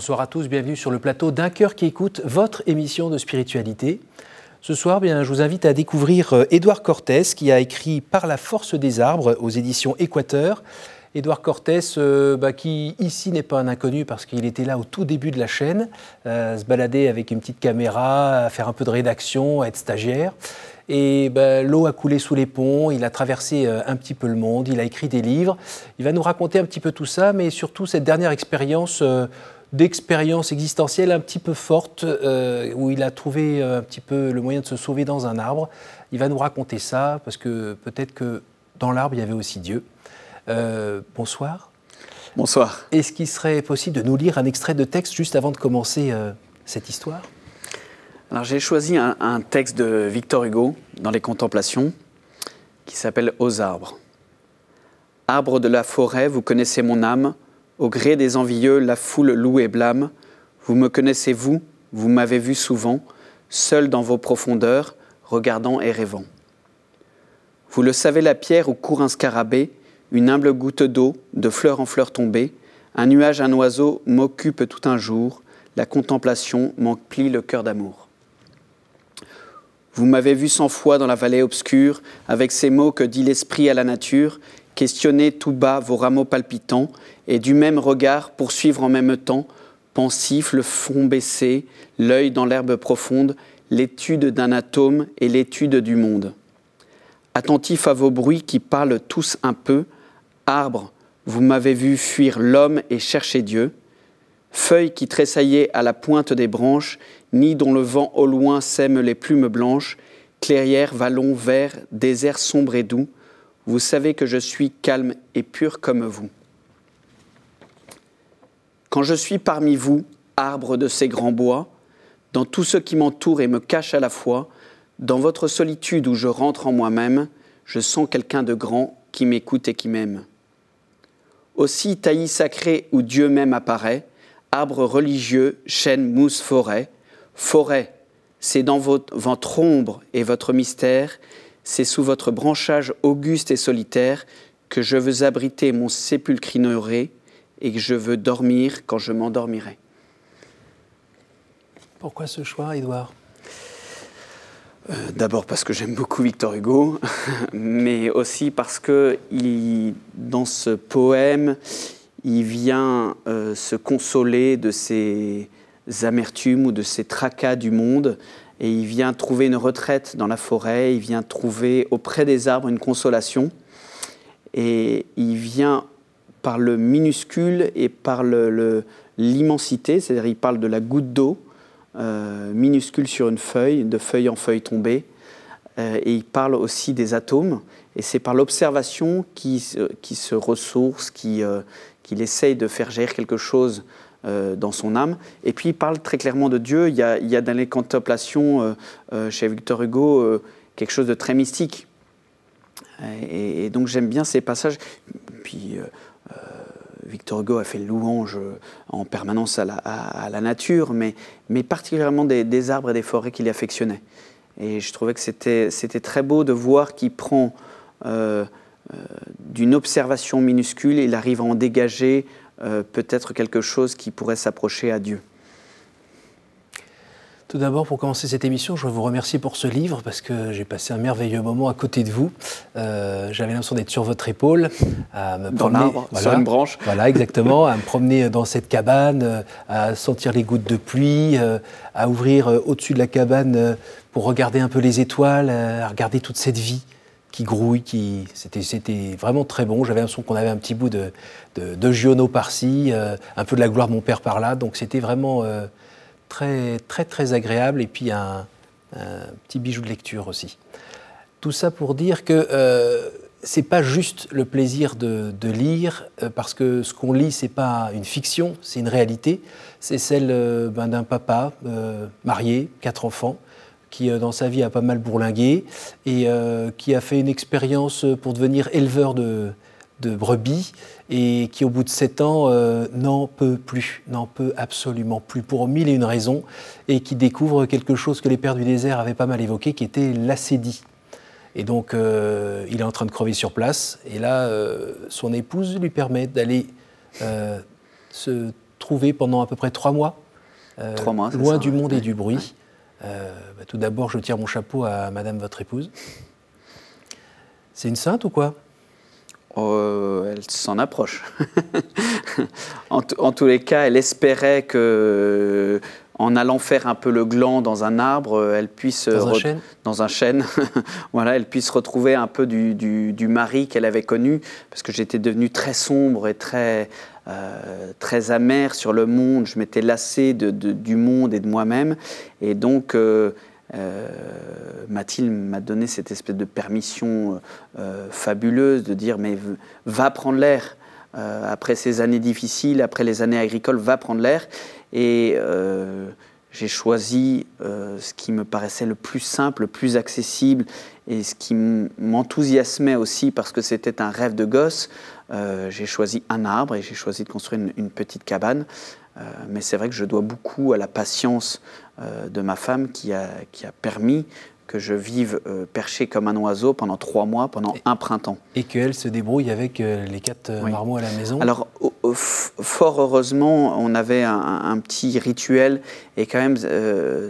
Bonsoir à tous, bienvenue sur le plateau d'un cœur qui écoute votre émission de spiritualité. Ce soir, bien, je vous invite à découvrir euh, Édouard Cortés qui a écrit Par la force des arbres aux éditions Équateur. Édouard Cortés, euh, bah, qui ici n'est pas un inconnu parce qu'il était là au tout début de la chaîne, euh, se balader avec une petite caméra, à faire un peu de rédaction, à être stagiaire. Et bah, l'eau a coulé sous les ponts, il a traversé euh, un petit peu le monde, il a écrit des livres. Il va nous raconter un petit peu tout ça, mais surtout cette dernière expérience d'expérience existentielle un petit peu forte, où il a trouvé un petit peu le moyen de se sauver dans un arbre. Il va nous raconter ça, parce que peut-être que dans l'arbre, il y avait aussi Dieu. Euh, bonsoir. Bonsoir. Est-ce qu'il serait possible de nous lire un extrait de texte juste avant de commencer euh, cette histoire? Alors j'ai choisi un, texte de Victor Hugo dans les Contemplations qui s'appelle Aux arbres. Arbre de la forêt, vous connaissez mon âme, au gré des envieux, la foule loue et blâme. Vous me connaissez, vous, vous m'avez vu souvent, seul dans vos profondeurs, regardant et rêvant. Vous le savez, la pierre où court un scarabée, une humble goutte d'eau, de fleur en fleur tombée, un nuage, un oiseau m'occupe tout un jour, la contemplation m'emplit le cœur d'amour. Vous m'avez vu cent fois dans la vallée obscure, avec ces mots que dit l'esprit à la nature, questionner tout bas vos rameaux palpitants, et du même regard poursuivre en même temps, pensif, le front baissé, l'œil dans l'herbe profonde, l'étude d'un atome et l'étude du monde. Attentif à vos bruits qui parlent tous un peu, Arbre, vous m'avez vu fuir l'homme et chercher Dieu. Feuilles qui tressaillaient à la pointe des branches, nid dont le vent au loin sème les plumes blanches, clairière, vallon, vert, désert sombre et doux, vous savez que je suis calme et pur comme vous. Quand je suis parmi vous, arbre de ces grands bois, dans tout ce qui m'entoure et me cache à la fois, dans votre solitude où je rentre en moi-même, je sens quelqu'un de grand qui m'écoute et qui m'aime. Aussi taillis sacré où Dieu même apparaît, arbre religieux, chêne, mousse, forêt. Forêt, c'est dans votre, votre ombre et votre mystère, c'est sous votre branchage auguste et solitaire que je veux abriter mon sépulcre ignoré et que je veux dormir quand je m'endormirai. Pourquoi ce choix, Édouard? Euh, d'abord parce que j'aime beaucoup Victor Hugo, mais aussi parce que dans ce poème, il vient euh, se consoler de ses amertumes ou de ses tracas du monde, et il vient trouver une retraite dans la forêt, il vient trouver auprès des arbres une consolation, et il vient par le minuscule et par l'immensité, c'est-à-dire il parle de la goutte d'eau, euh, minuscule sur une feuille, de feuille en feuille tombée. Euh, et il parle aussi des atomes. Et c'est par l'observation qu'il qui se ressource, qu'il euh, essaye de faire gérer quelque chose dans son âme. Et puis il parle très clairement de Dieu. Il y a, dans les contemplations chez Victor Hugo quelque chose de très mystique. Et, donc j'aime bien ces passages. Puis Victor Hugo a fait louange euh, en permanence à la, nature, mais, particulièrement des, arbres et des forêts qu'il affectionnait. Et je trouvais que c'était très beau de voir qu'il prend euh, euh, d'une observation minuscule, il arrive à en dégager peut-être quelque chose qui pourrait s'approcher à Dieu. Tout d'abord, pour commencer cette émission, je veux vous remercier pour ce livre parce que j'ai passé un merveilleux moment à côté de vous. Euh, j'avais l'impression d'être sur votre épaule, à me dans sur une branche. Voilà, exactement, à me promener dans cette cabane, euh, à sentir les gouttes de pluie, euh, à ouvrir au-dessus de la cabane pour regarder un peu les étoiles, à regarder toute cette vie qui grouille, qui c'était vraiment très bon. J'avais l'impression qu'on avait un petit bout de, de, Giono par-ci, un peu de la gloire de mon père par-là. Donc c'était vraiment très très très agréable et puis un, petit bijou de lecture aussi. Tout ça pour dire que euh, c'est pas juste le plaisir de, lire, euh, parce que ce qu'on lit, c'est pas une fiction, c'est une réalité. C'est celle euh, ben, d'un papa euh, marié, quatre enfants, qui dans sa vie a pas mal bourlingué et qui a fait une expérience pour devenir éleveur de, de brebis et qui, au bout de sept ans, euh, n'en peut plus, n'en peut absolument plus, pour mille et une raisons, et qui découvre quelque chose que les pères du désert avaient pas mal évoqué, qui était l'acédie. Et donc, euh, il est en train de crever sur place, et là, euh, son épouse lui permet d'aller se retrouvés pendant à peu près trois mois, trois mois loin du monde et du bruit. Bah, tout d'abord, je tire mon chapeau à Madame votre épouse. C'est une sainte ou quoi? Oh, Elle s'en approche. en, tous les cas, elle espérait que en allant faire un peu le gland dans un arbre, euh, elle puisse dans un chêne, dans un chêne voilà, elle puisse retrouver un peu du, du, mari qu'elle avait connu, parce que j'étais devenu très sombre et très euh, très amer sur le monde. Je m'étais lassé du monde et de moi-même, et donc euh, Mathilde m'a donné cette espèce de permission fabuleuse de dire mais va prendre l'air. après ces années difficiles, après les années agricoles, va prendre l'air. Et euh, j'ai choisi euh, ce qui me paraissait le plus simple, le plus accessible et ce qui m'enthousiasmait aussi parce que c'était un rêve de gosse. Euh, j'ai choisi un arbre et j'ai choisi de construire une, petite cabane. mais c'est vrai que je dois beaucoup à la patience de ma femme qui a, qui a permis que je vive euh, perché comme un oiseau pendant trois mois, pendant un printemps. Et qu'elle se débrouille avec euh, les quatre euh, marmots à la maison Alors, fort heureusement, on avait un, petit rituel et quand même,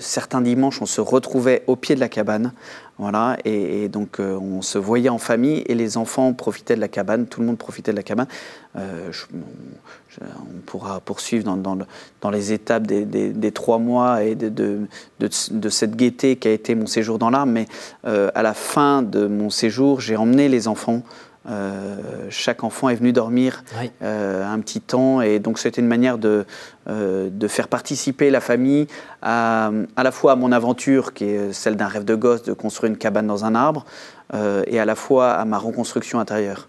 certains dimanches, on se retrouvait au pied de la cabane. Voilà, et, donc on se voyait en famille et les enfants profitaient de la cabane, tout le monde profitait de la cabane. on pourra poursuivre dans, les étapes des, trois mois et de, cette gaieté qui a été mon séjour dans l'arbre, mais à la fin de mon séjour, j'ai emmené les enfants euh, chaque enfant est venu dormir euh, un petit temps et donc c'était une manière de, euh, de faire participer la famille à, à, la fois à mon aventure qui est celle d'un rêve de gosse de construire une cabane dans un arbre et à la fois à ma reconstruction intérieure.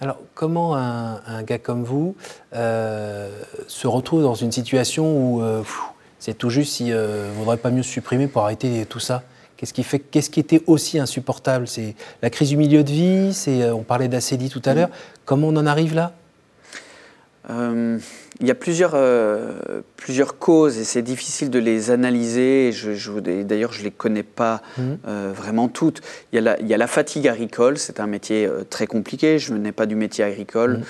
Alors comment un, gars comme vous se retrouve dans une situation où c'est tout juste s'il ne vaudrait pas mieux supprimer pour arrêter tout ça? Qu'est-ce qui, fait, qu'est-ce qui était aussi insupportable? C'est la crise du milieu de vie, c'est, euh, on parlait d'Acélie tout à l'heure. Comment on en arrive là? Euh, il y a plusieurs, euh, plusieurs causes et c'est difficile de les analyser. Je, d'ailleurs, je ne les connais pas mhm. vraiment toutes. Il y, a la, il y, a la, fatigue agricole, c'est un métier très compliqué. Je n'ai pas du métier agricole. Mhm.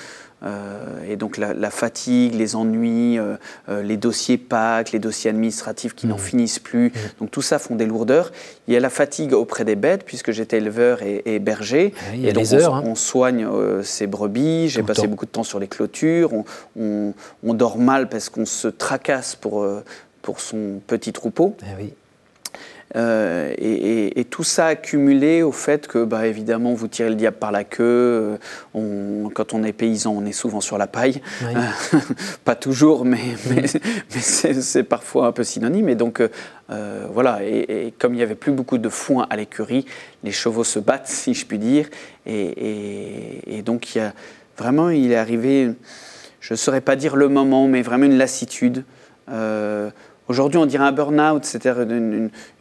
Euh, et donc la, fatigue, les ennuis, euh, euh, les dossiers PAC, les dossiers administratifs qui n'en mmh. finissent plus. Mmh. Donc tout ça font des lourdeurs. Il y a la fatigue auprès des bêtes, puisque j'étais éleveur et, berger. Ah il y a et donc heures, on, hein. on, soigne ces brebis. J'ai passé beaucoup de temps sur les clôtures. On, on dort mal parce qu'on se tracasse pour, pour son petit troupeau. Ah oui. Euh, et, tout ça accumulé au fait que, bah, évidemment, vous tirez le diable par la queue. Euh, quand on est paysan, on est souvent sur la paille. Euh, pas toujours, mais, mais, c'est parfois un peu synonyme. Et donc, voilà. Et, comme il n'y avait plus beaucoup de foin à l'écurie, les chevaux se battent, si je puis dire. Et, donc, il y a, vraiment, il est arrivé, je ne saurais pas dire le moment, mais vraiment une lassitude. Aujourd'hui, on dirait un burn-out, c'est-à-dire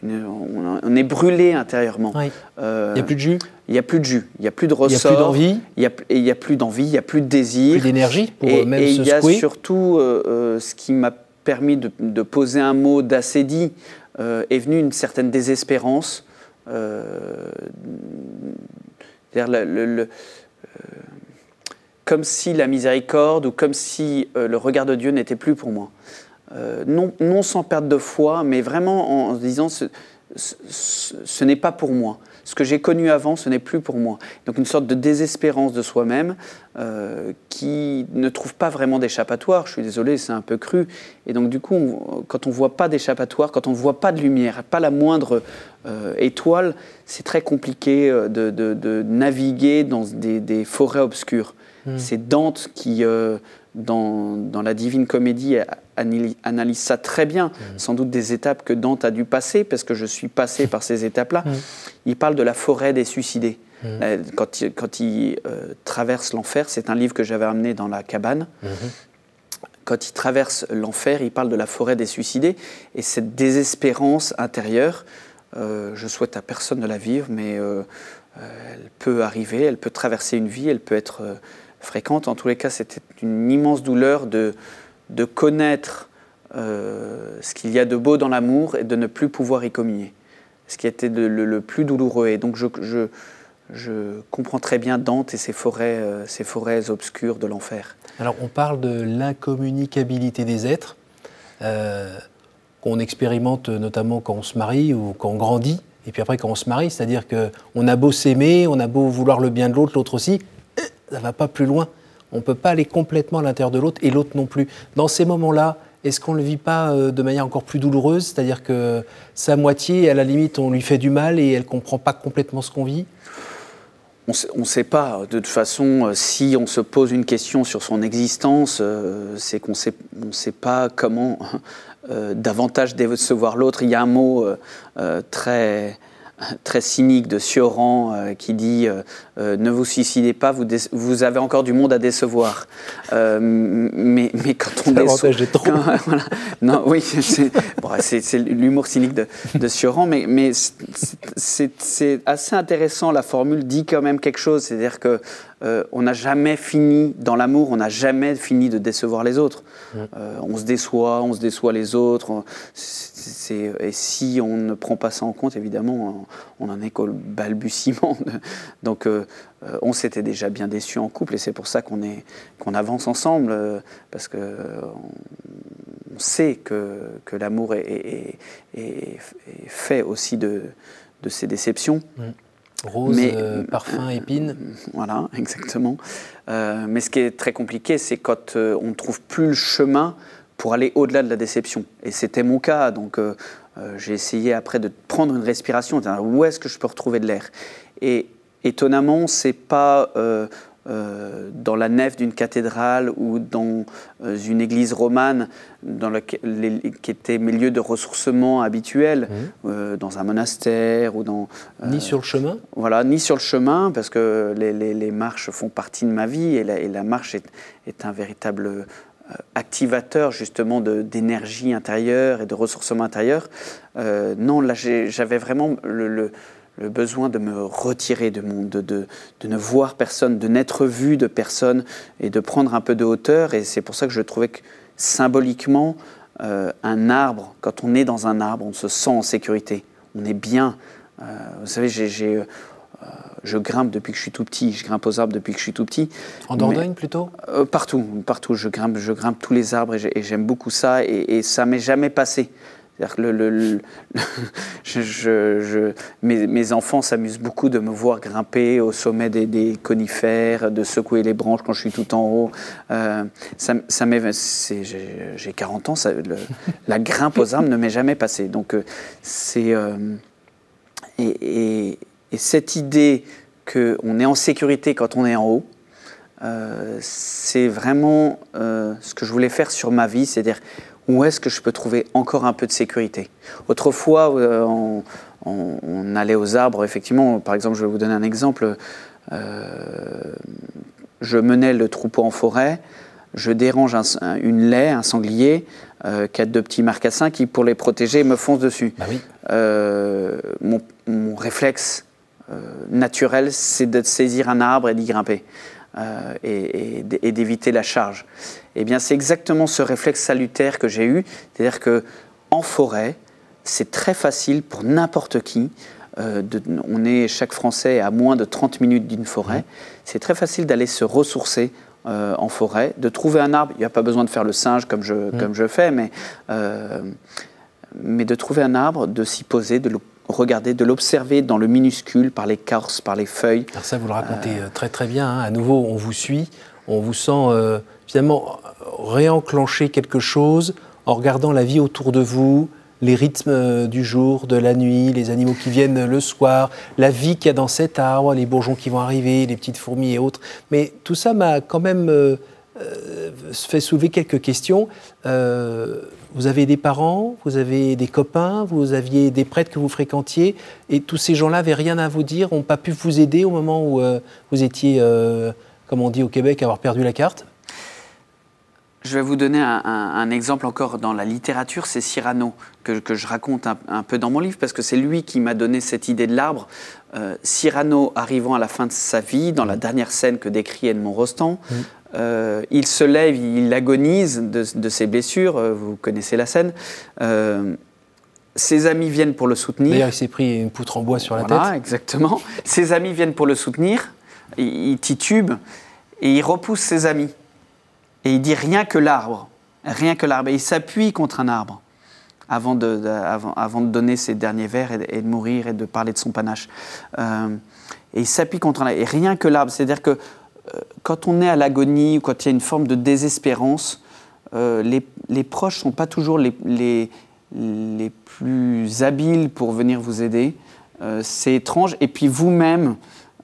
on est brûlé intérieurement. Euh, il n'y a plus de jus? Il n'y a plus de jus, il n'y a plus de ressort. Il n'y a plus d'envie? Il n'y a, plus d'envie, il n'y a plus de désir. Plus d'énergie pour et, même et se il y a surtout euh, euh, ce qui m'a permis de, poser un mot d'acédie est venu une certaine désespérance. le, comme si la miséricorde ou comme si le regard de Dieu n'était plus pour moi. Euh, non, non, sans perte de foi, mais vraiment en se disant ce, ce, n'est pas pour moi. Ce que j'ai connu avant, ce n'est plus pour moi. Donc une sorte de désespérance de soi-même euh, qui ne trouve pas vraiment d'échappatoire. Je suis désolé, c'est un peu cru. Et donc du coup, quand on ne voit pas d'échappatoire, quand on ne voit pas de lumière, pas la moindre euh, étoile, c'est très compliqué de, de, naviguer dans des, des forêts obscures. Hmm. C'est Dante qui, dans, dans, la Divine Comédie, analyse ça très bien, mmh. sans doute des étapes que Dante a dû passer, parce que je suis passé par ces étapes-là. Mmh. Il parle de la forêt des suicidés. Mmh. Euh, quand, il, quand il euh, traverse l'enfer, c'est un livre que j'avais amené dans la cabane. Quand il traverse l'enfer, il parle de la forêt des suicidés. Et cette désespérance intérieure, euh, je souhaite à personne de la vivre, mais elle peut arriver, elle peut traverser une vie, elle peut être fréquente. En tous les cas, c'était une immense douleur de, de connaître euh, ce qu'il y a de beau dans l'amour et de ne plus pouvoir y communier. Ce qui était le, plus douloureux. Et donc je, je comprends très bien Dante et ses forêts, ces forêts obscures de l'enfer. Alors on parle de l'incommunicabilité des êtres, qu'on expérimente notamment quand on se marie ou quand on grandit, et puis après quand on se marie, c'est-à-dire qu'on a beau s'aimer, on a beau vouloir le bien de l'autre, l'autre aussi, ça va pas plus loin. On ne peut pas aller complètement à l'intérieur de l'autre et l'autre non plus. Dans ces moments-là, est-ce qu'on ne le vit pas euh, de manière encore plus douloureuse? C'est-à-dire que sa moitié, à la limite, on lui fait du mal et elle ne comprend pas complètement ce qu'on vit? On ne sait pas. De toute façon, euh, si on se pose une question sur son existence, euh, c'est qu'on ne sait pas comment davantage décevoir l'autre. Il y a un mot très très cynique de Sioran euh, qui dit euh, euh, ne vous suicidez pas, vous, vous, avez encore du monde à décevoir. mais, mais quand on déçoit, voilà. non, oui, c'est l'humour cynique de, de Sioran, mais, mais c'est assez intéressant. La formule dit quand même quelque chose, c'est-à-dire que on n'a jamais fini dans l'amour, on n'a jamais fini de décevoir les autres. Mm. on se déçoit, on se déçoit les autres et si on ne prend pas ça en compte, évidemment, on n'en est qu'au balbutiement. donc, euh, euh, on s'était déjà bien déçus en couple, et c'est pour ça qu'on qu'on avance ensemble, euh, parce que on, sait que, que l'amour est, fait aussi de, de ces déceptions. Mmh. Rose, parfum, épine. Voilà, exactement. mais ce qui est très compliqué, c'est quand on ne trouve plus le chemin pour aller au-delà de la déception. Et c'était mon cas, donc euh, euh, j'ai essayé après de prendre une respiration, de où est-ce que je peux retrouver de l'air? Et étonnamment, c'est pas euh, dans la nef d'une cathédrale ou dans une église romane dans qui était mes lieux de ressourcement habituels, mmh. dans un monastère ou dans... ni sur le chemin? Voilà, ni sur le chemin, parce que les, les, marches font partie de ma vie et la, et la marche est, est un véritable activateur justement d'énergie intérieure et de ressourcement intérieur. Euh, non, là j'avais vraiment le, besoin de me retirer de, mon, de, de, ne voir personne, de n'être vu de personne et de prendre un peu de hauteur. Et c'est pour ça que je trouvais que symboliquement, euh, un arbre, quand on est dans un arbre, on se sent en sécurité, on est bien. vous savez, j'ai je grimpe depuis que je suis tout petit. Je grimpe aux arbres depuis que je suis tout petit. En Dordogne plutôt euh, Partout, partout. Je grimpe, je grimpe tous les arbres et j'aime beaucoup ça. Et, ça m'est jamais passé. Que le, je, mes, enfants s'amusent beaucoup de me voir grimper au sommet des, conifères, de secouer les branches quand je suis tout en haut. Euh, ça, ça j'ai 40 ans, ça, la grimpe aux arbres ne m'est jamais passée. Donc euh, c'est et, et cette idée qu'on est en sécurité quand on est en haut, euh, c'est vraiment euh, ce que je voulais faire sur ma vie, c'est-à-dire où est-ce que je peux trouver encore un peu de sécurité. Autrefois, euh, on, allait aux arbres, effectivement, par exemple, je vais vous donner un exemple, je menais le troupeau en forêt, je dérange une laie, un sanglier, quatre de petits marcassins qui, pour les protéger, me foncent dessus. Bah oui. mon, mon réflexe, euh, naturel, c'est de saisir un arbre et d'y grimper. Euh, et, d'éviter la charge. Eh bien, c'est exactement ce réflexe salutaire que j'ai eu, c'est-à-dire que en forêt, c'est très facile pour n'importe qui. Euh, on est chaque Français à moins de 30 minutes d'une forêt. Mmh. C'est très facile d'aller se ressourcer en forêt, de trouver un arbre. Il n'y a pas besoin de faire le singe comme je, mmh. comme je fais, mais, mais de trouver un arbre, de s'y poser, de le regarder, de l'observer dans le minuscule, par l'écorce, par les feuilles. Alors ça, vous le racontez euh, très très bien. Hein. À nouveau, on vous suit, on vous sent euh, finalement réenclencher quelque chose en regardant la vie autour de vous, les rythmes euh, du jour, de la nuit, les animaux qui viennent le soir, la vie qu'il y a dans cet arbre, les bourgeons qui vont arriver, les petites fourmis et autres. Mais tout ça m'a quand même fait soulever quelques questions. Vous avez des parents, vous avez des copains, vous aviez des prêtres que vous fréquentiez, et tous ces gens-là n'avaient rien à vous dire, n'ont pas pu vous aider au moment où euh, vous étiez, euh, comme on dit au Québec, avoir perdu la carte? Je vais vous donner un, exemple encore dans la littérature, c'est Cyrano, que, je raconte un, peu dans mon livre, parce que c'est lui qui m'a donné cette idée de l'arbre. Euh, Cyrano, arrivant à la fin de sa vie, dans la dernière scène que décrit Edmond Rostand, euh, il se lève, il agonise de, ses blessures, euh, vous connaissez la scène. Euh, ses amis viennent pour le soutenir. D'ailleurs, il s'est pris une poutre en bois sur la Voilà, tête. exactement. Ses amis viennent pour le soutenir, il, il titube et il repousse ses amis. Et il dit rien que l'arbre, rien que l'arbre. Et il s'appuie contre un arbre avant de, de- avant, avant de donner ses derniers vers et, de- et de mourir et de parler de son panache. Et il s'appuie contre un arbre. Et rien que l'arbre. C'est-à-dire que quand on est à l'agonie ou quand il y a une forme de désespérance, euh, les, les proches ne sont pas toujours les, les, les plus habiles pour venir vous aider. Euh, c'est étrange. Et puis vous-même,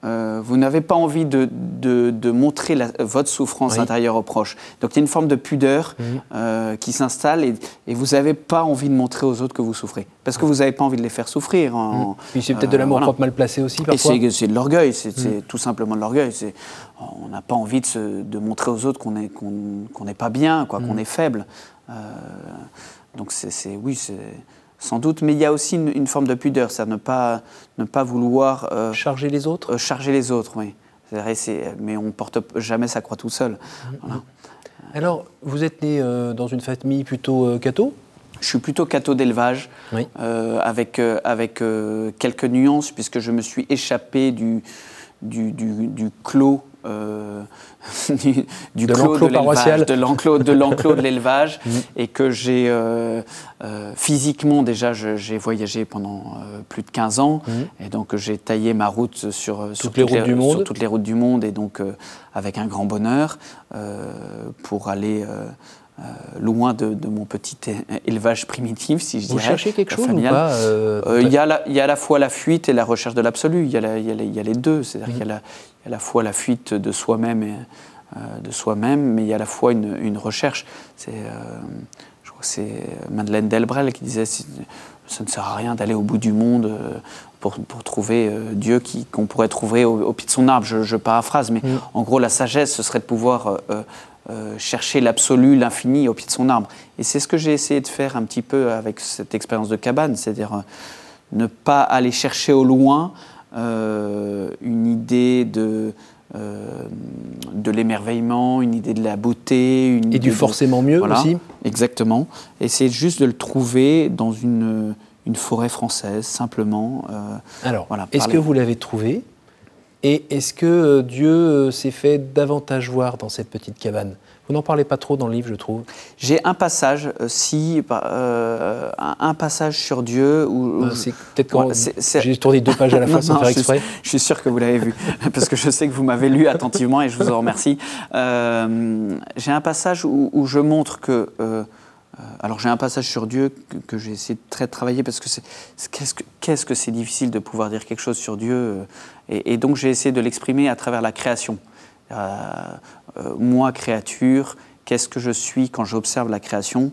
euh, vous n'avez pas envie de, de- de montrer la- votre souffrance Oui. intérieure aux proches. Donc il y a une forme de pudeur euh, qui s'installe et, et vous n'avez pas envie de montrer aux autres que vous souffrez. Parce que vous n'avez pas envie de les faire souffrir. en- Puis c'est peut-être de euh, l'amour voilà. mal placé aussi, et parfois. c'est c'est de l'orgueil, c'est c'est tout simplement de l'orgueil. On n'a pas envie de, se- de montrer aux autres qu'on est- qu'on qu'on n'est pas bien, quoi, qu'on est faible. Donc c'est- oui, c'est sans doute. Mais il y a aussi une, une forme de pudeur, c'est ne pas, ne pas vouloir euh, Charger les autres euh, charger les autres, oui. Mais on porte jamais sa croix tout seul. Voilà. Alors, vous êtes né euh, dans une famille plutôt catho? Je suis plutôt catho d'élevage, Oui. avec, avec quelques nuances, puisque je me suis échappé du, du, du, du clos. Euh, du, du De clos de l'enclos de, l'enclos de l'élevage, et que j'ai euh, euh, physiquement déjà j'ai voyagé pendant plus de 15 ans, et donc j'ai taillé ma route sur, sur les routes du monde. sur toutes les routes du monde, et donc avec un grand bonheur pour aller euh, loin de, de mon petit élevage primitif, si je Vous dirais. cherchez quelque chose ou pas euh, Euh, Il y, a la- il y a à la fois la fuite et la recherche de l'absolu. Il, y a la- il y a la- il y a les deux. C'est-à-dire qu'il y, y a à la fois la fuite de soi-même, et, de soi-même, mais il y a à la fois une, une recherche. C'est, je crois que c'est Madeleine Delbrel qui disait ça ne sert à rien d'aller au bout du monde pour, pour trouver euh, Dieu qui, qu'on pourrait trouver au, au pied de son arbre. Je, je paraphrase, mais Mm. en gros, la sagesse, ce serait de pouvoir euh, euh, chercher l'absolu, l'infini au pied de son arbre. Et c'est ce que j'ai essayé de faire un petit peu avec cette expérience de cabane, c'est-à-dire euh, ne pas aller chercher au loin euh, une idée de, de l'émerveillement, une idée de la beauté. Une Et idée du de- forcément mieux Voilà, aussi Exactement. Essayer juste de le trouver dans une, une forêt française, simplement. Alors, Voilà, est-ce que vous l'avez trouvé Et est-ce que euh, Dieu euh, s'est fait davantage voir dans cette petite cabane? Vous n'en parlez pas trop dans le livre, je trouve. J'ai un passage, euh, si, euh, un, passage sur Dieu où, je- c'est peut-être quand Ouais, j'ai tourné deux pages à la fois Non, sans non, faire je suis- exprès. Je suis sûr que vous l'avez vu, parce que je sais que vous m'avez lu attentivement et je vous en remercie. Euh, j'ai un passage où, où je montre que. Euh, alors j'ai un passage sur Dieu que, j'ai essayé de très travailler parce que c'est qu'est-ce que c'est difficile de pouvoir dire quelque chose sur Dieu euh, et, donc j'ai essayé de l'exprimer à travers la création. Euh, moi créature, qu'est-ce que je suis quand j'observe la création?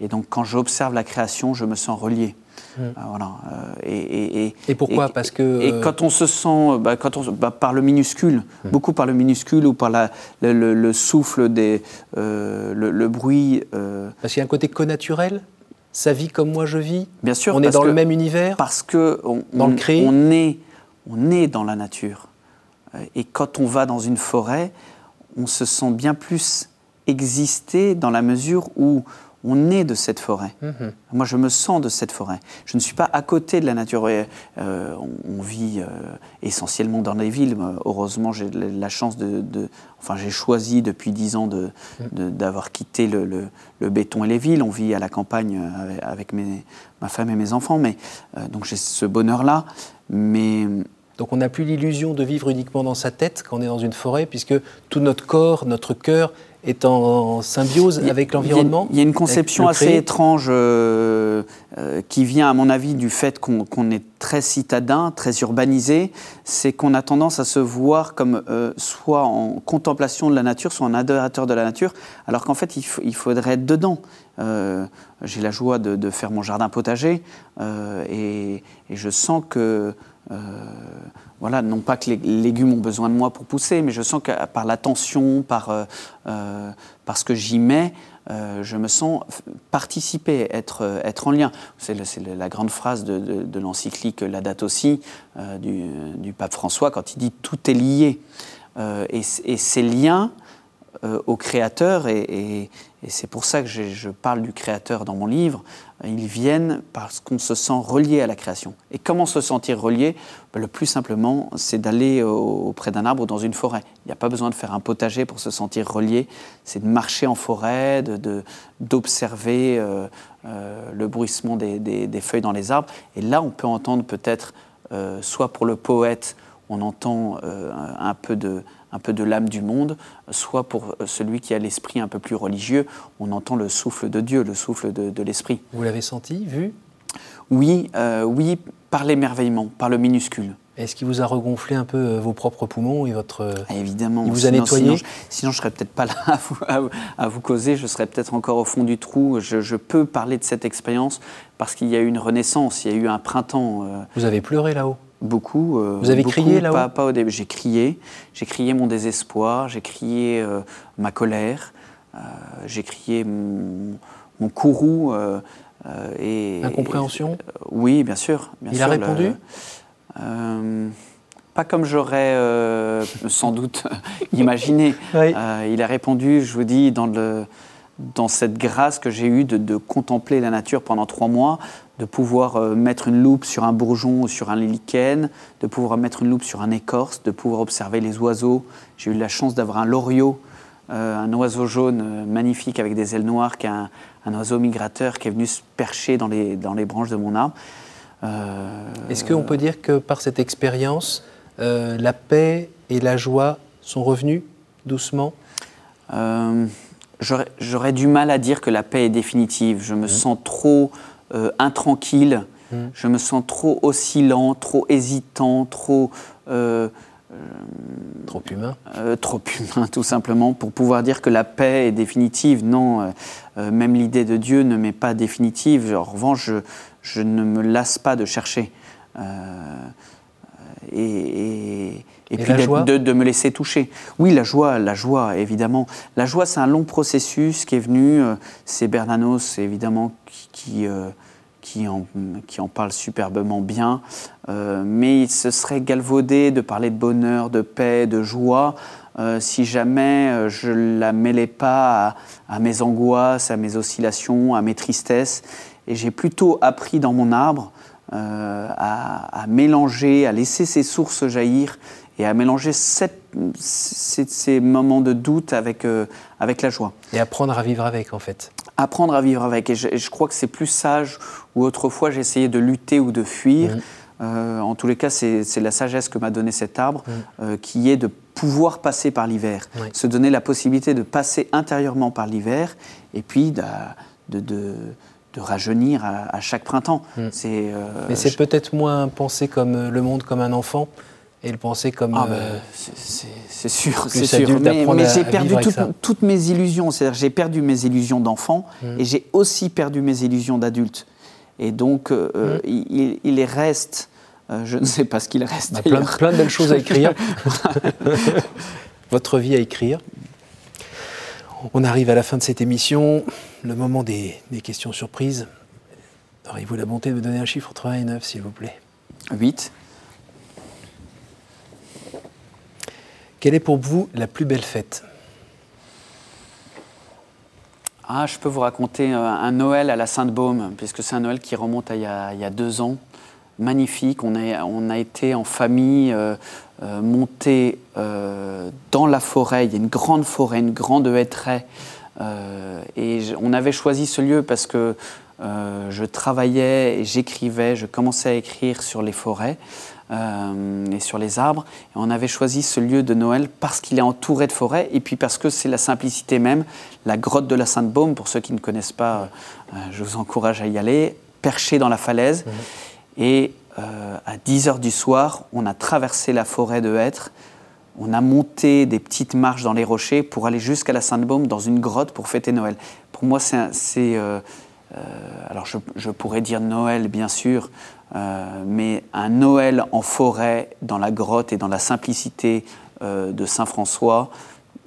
Et donc quand j'observe la création, je me sens relié. Euh, voilà. euh, et, et- et- Et pourquoi et- Parce que, Et euh, quand on se sent, bah, quand on, bah, par le minuscule, beaucoup par le minuscule ou par la- le, le- le souffle des, euh, le, le bruit. euh, Parce qu'il y a un côté connaturel Ça vit comme moi je vis bien sûr, On est dans que- le même univers parce que on, Dans on- le créé on est, on est dans la nature. Et quand on va dans une forêt, on se sent bien plus exister dans la mesure où on est de cette forêt. Mhm. Moi, je me sens de cette forêt. Je ne suis pas à côté de la nature. Euh, on, on vit euh, essentiellement dans les villes. Moi, Heureusement, j'ai la chance de, de- Enfin, j'ai choisi depuis dix ans de- de- d'avoir quitté le, le- le béton et les villes. On vit à la campagne euh, avec, avec mes- ma femme et mes enfants. Mais, euh, donc, j'ai ce bonheur-là. Mais Donc on n'a plus l'illusion de vivre uniquement dans sa tête quand on est dans une forêt, puisque tout notre corps, notre cœur est en symbiose a- avec l'environnement. Il y a une conception assez étrange euh, euh, qui vient, à mon avis, du fait qu'on est très citadin, très urbanisé. C'est qu'on a tendance à se voir comme euh, soit en contemplation de la nature, soit en adorateur de la nature, alors qu'en fait, il, faudrait être dedans. J'ai la joie de, de faire mon jardin potager et, et je sens que. Voilà, non pas que les légumes ont besoin de moi pour pousser, mais je sens que par l'attention, par, euh, euh, par ce que j'y mets, euh, je me sens participer, être, être en lien. C'est la grande phrase de, de- l'encyclique Laudato Si euh, du, pape François quand il dit tout est lié. Et ces liens au Créateur, et, c'est pour ça que je, parle du Créateur dans mon livre, ils viennent parce qu'on se sent relié à la création. Et comment se sentir relié? Ben, Le plus simplement, c'est d'aller auprès d'un arbre ou dans une forêt. Il n'y a pas besoin de faire un potager pour se sentir relié, c'est de marcher en forêt, d'observer de, le bruissement des, feuilles dans les arbres. Et là, on peut entendre peut-être, soit pour le poète, on entend un peu de un peu de l'âme du monde, soit pour celui qui a l'esprit un peu plus religieux, on entend le souffle de Dieu, le souffle de, l'esprit. Vous l'avez senti, vu? Oui, euh, oui, par l'émerveillement, par le minuscule. Est-ce qu'il vous a regonflé un peu euh, vos propres poumons et votre euh, ah, Évidemment. Il vous a nettoyé? Sinon, je, ne serais peut-être pas là à vous, causer. Je serais peut-être encore au fond du trou. Je, peux parler de cette expérience parce qu'il y a eu une renaissance, il y a eu un printemps. Vous avez pleuré là-haut? Beaucoup. Euh, Vous avez crié là-haut pas, au début. J'ai crié. J'ai crié mon désespoir, j'ai crié euh, ma colère, euh, j'ai crié mon, mon courroux. et, Incompréhension Oui, bien sûr. Il a répondu? Pas comme j'aurais sans doute imaginé. il a répondu, je vous dis, dans le dans cette grâce que j'ai eue de, contempler la nature pendant trois mois, de pouvoir euh, mettre une loupe sur un bourgeon ou sur un lichen, de pouvoir mettre une loupe sur un écorce, de pouvoir observer les oiseaux. J'ai eu la chance d'avoir un loriot, euh, un oiseau jaune euh, magnifique avec des ailes noires, qui est un, oiseau migrateur qui est venu se percher dans les, dans les branches de mon arbre. Est-ce qu'on peut dire que par cette expérience, la paix et la joie sont revenus doucement? J'aurais du mal à dire que la paix est définitive. Je me mmh. sens trop euh, intranquille, mmh. je me sens trop oscillant, trop hésitant, trop... Euh, trop humain Trop humain, tout simplement, pour pouvoir dire que la paix est définitive. Non, même l'idée de Dieu ne m'est pas définitive. En revanche, je, je, ne me lasse pas de chercher. et, et, puis de, de, me laisser toucher. Oui, la joie, la joie, évidemment. La joie, c'est un long processus qui est venu. Euh, c'est Bernanos, évidemment, qui, euh, qui, en, qui, en, parle superbement bien. Euh, mais il se serait galvaudé de parler de bonheur, de paix, de joie, si jamais je ne la mêlais pas à, à, mes angoisses, à mes oscillations, à mes tristesses. Et j'ai plutôt appris dans mon arbre à, à, mélanger, à laisser ces sources jaillir et à mélanger ces moments de doute avec, euh, avec la joie. Et apprendre à vivre avec, en fait. Apprendre à vivre avec. Et je, crois que c'est plus sage où autrefois j'essayais de lutter ou de fuir. Mmh. Euh, en tous les cas, c'est la sagesse que m'a donné cet arbre, mmh. euh, qui est de pouvoir passer par l'hiver, se donner la possibilité de passer intérieurement par l'hiver, et puis de, de, de, rajeunir à, chaque printemps. Mmh. Mais c'est peut-être moins penser comme le monde comme un enfant, et le penser comme. Ah euh, c'est sûr, c'est sûr. Mais, j'ai perdu toutes mes illusions. C'est-à-dire, j'ai perdu mes illusions d'enfant mm. et j'ai aussi perdu mes illusions d'adulte. Et donc, euh, euh, mm. il, reste. je ne sais pas ce qu'il reste. Bah, plein, plein, de belles choses à écrire. Votre vie à écrire. On arrive à la fin de cette émission, le moment des, des questions surprises. Auriez-vous la bonté de me donner un chiffre entre 1 et 9, s'il vous plaît? 8. Quelle est pour vous la plus belle fête? Ah, Je peux vous raconter euh, un Noël à la Sainte-Baume, puisque c'est un Noël qui remonte à il y a, deux ans. Magnifique, on a, été en famille euh, euh euh, dans la forêt. Il y a une grande forêt, une grande hêtraie. et on avait choisi ce lieu parce que je travaillais et j'écrivais, je commençais à écrire sur les forêts. Euh, et sur les arbres. Et on avait choisi ce lieu de Noël parce qu'il est entouré de forêts et puis parce que c'est la simplicité même. La grotte de la Sainte-Baume, pour ceux qui ne connaissent pas, euh, je vous encourage à y aller, perché dans la falaise. Et euh, à 10 heures du soir, on a traversé la forêt de hêtres. On a monté des petites marches dans les rochers pour aller jusqu'à la Sainte-Baume dans une grotte pour fêter Noël. Pour moi, c'est. Alors, je, je, pourrais dire Noël, bien sûr, euh, mais un Noël en forêt, dans la grotte et dans la simplicité euh, de Saint-François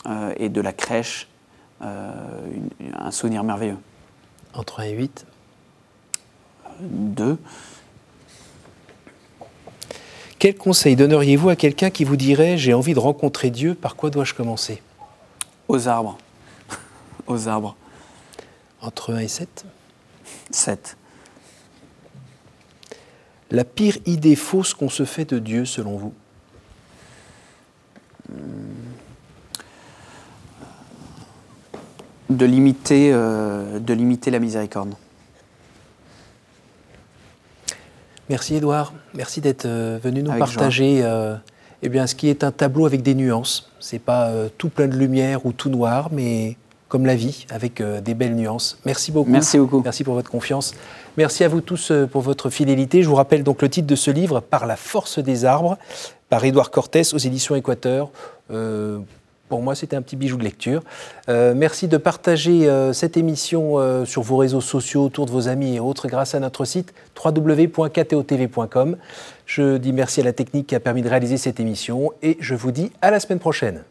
euh, et de la crèche, un souvenir merveilleux. Entre 1 et 8 2. Quel conseil donneriez-vous à quelqu'un qui vous dirait J'ai envie de rencontrer Dieu, par quoi dois-je commencer? Aux arbres. Aux arbres. Entre 1 et 7 7. La pire idée fausse qu'on se fait de Dieu, selon vous? De limiter, euh, de limiter la miséricorde. Merci Edouard, merci d'être euh, venu nous partager euh, eh bien, ce qui est un tableau avec des nuances. Ce n'est pas tout plein de lumière ou tout noir, mais comme la vie, avec des belles nuances. Merci beaucoup. Merci beaucoup. Merci pour votre confiance. Merci à vous tous pour votre fidélité. Je vous rappelle donc le titre de ce livre, Par la force des arbres, par Édouard Cortés aux éditions Équateur pour moi, c'était un petit bijou de lecture. Euh, merci de partager euh, cette émission euh, sur vos réseaux sociaux, autour de vos amis et autres, grâce à notre site www.ktotv.com. Je dis merci à la technique qui a permis de réaliser cette émission et je vous dis à la semaine prochaine.